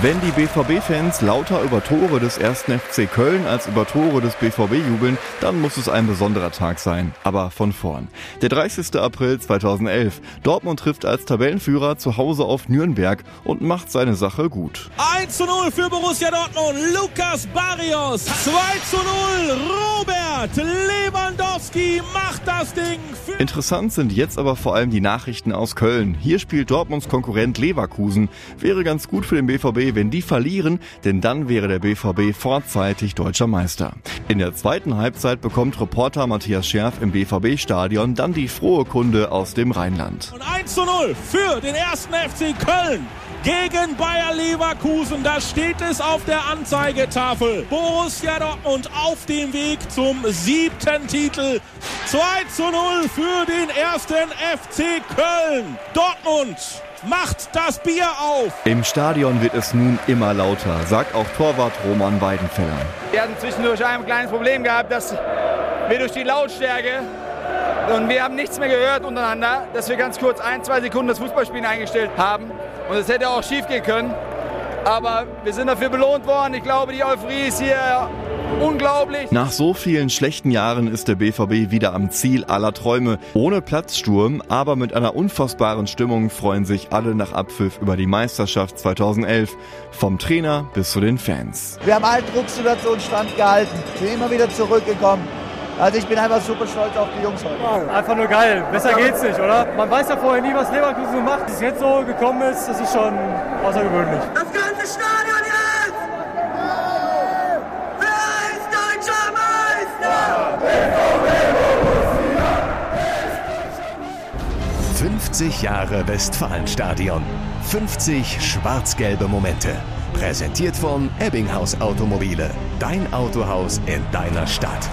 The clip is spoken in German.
Wenn die BVB-Fans lauter über Tore des 1. FC Köln als über Tore des BVB jubeln, dann muss es ein besonderer Tag sein. Aber von vorn. Der 30. April 2011. Dortmund trifft als Tabellenführer zu Hause auf Nürnberg und macht seine Sache gut. 1 zu 0 für Borussia Dortmund. Lukas Barrios. 2 zu 0. Robert Lewandowski macht das Ding. Interessant sind jetzt aber vor allem die Nachrichten aus Köln. Hier spielt Dortmunds Konkurrent Leverkusen. Wäre ganz gut für den BVB, wenn die verlieren, denn dann wäre der BVB vorzeitig deutscher Meister. In der zweiten Halbzeit bekommt Reporter Matthias Scherf im BVB-Stadion dann die frohe Kunde aus dem Rheinland. Und 1 zu 0 für den ersten FC Köln gegen Bayer Leverkusen. Da steht es auf der Anzeigetafel. Borussia Dortmund auf dem Weg zum siebten Titel. 2 zu 0 für den ersten FC Köln. Dortmund macht das Bier auf. Im Stadion wird es nun immer lauter, sagt auch Torwart Roman Weidenfeller. Wir hatten zwischendurch ein kleines Problem gehabt, dass wir durch die Lautstärke und wir haben nichts mehr gehört untereinander, dass wir ganz kurz ein, zwei Sekunden das Fußballspielen eingestellt haben. Und es hätte auch schief gehen können. Aber wir sind dafür belohnt worden. Ich glaube, die Euphorie ist hier unglaublich. Nach so vielen schlechten Jahren ist der BVB wieder am Ziel aller Träume. Ohne Platzsturm, aber mit einer unfassbaren Stimmung freuen sich alle nach Abpfiff über die Meisterschaft 2011. Vom Trainer bis zu den Fans. Wir haben allen Drucksituationen standgehalten, sind immer wieder zurückgekommen. Also ich bin einfach super stolz auf die Jungs heute. Einfach nur geil. Besser geht's nicht, oder? Man weiß ja vorher nie, was Leverkusen so macht. Dass es jetzt so gekommen ist, das ist schon außergewöhnlich. Das ganze Stadion jetzt! Wer ist deutscher Meister? 50 Jahre Westfalenstadion. 50 schwarz-gelbe Momente. Präsentiert von Ebbinghaus Automobile. Dein Autohaus in deiner Stadt.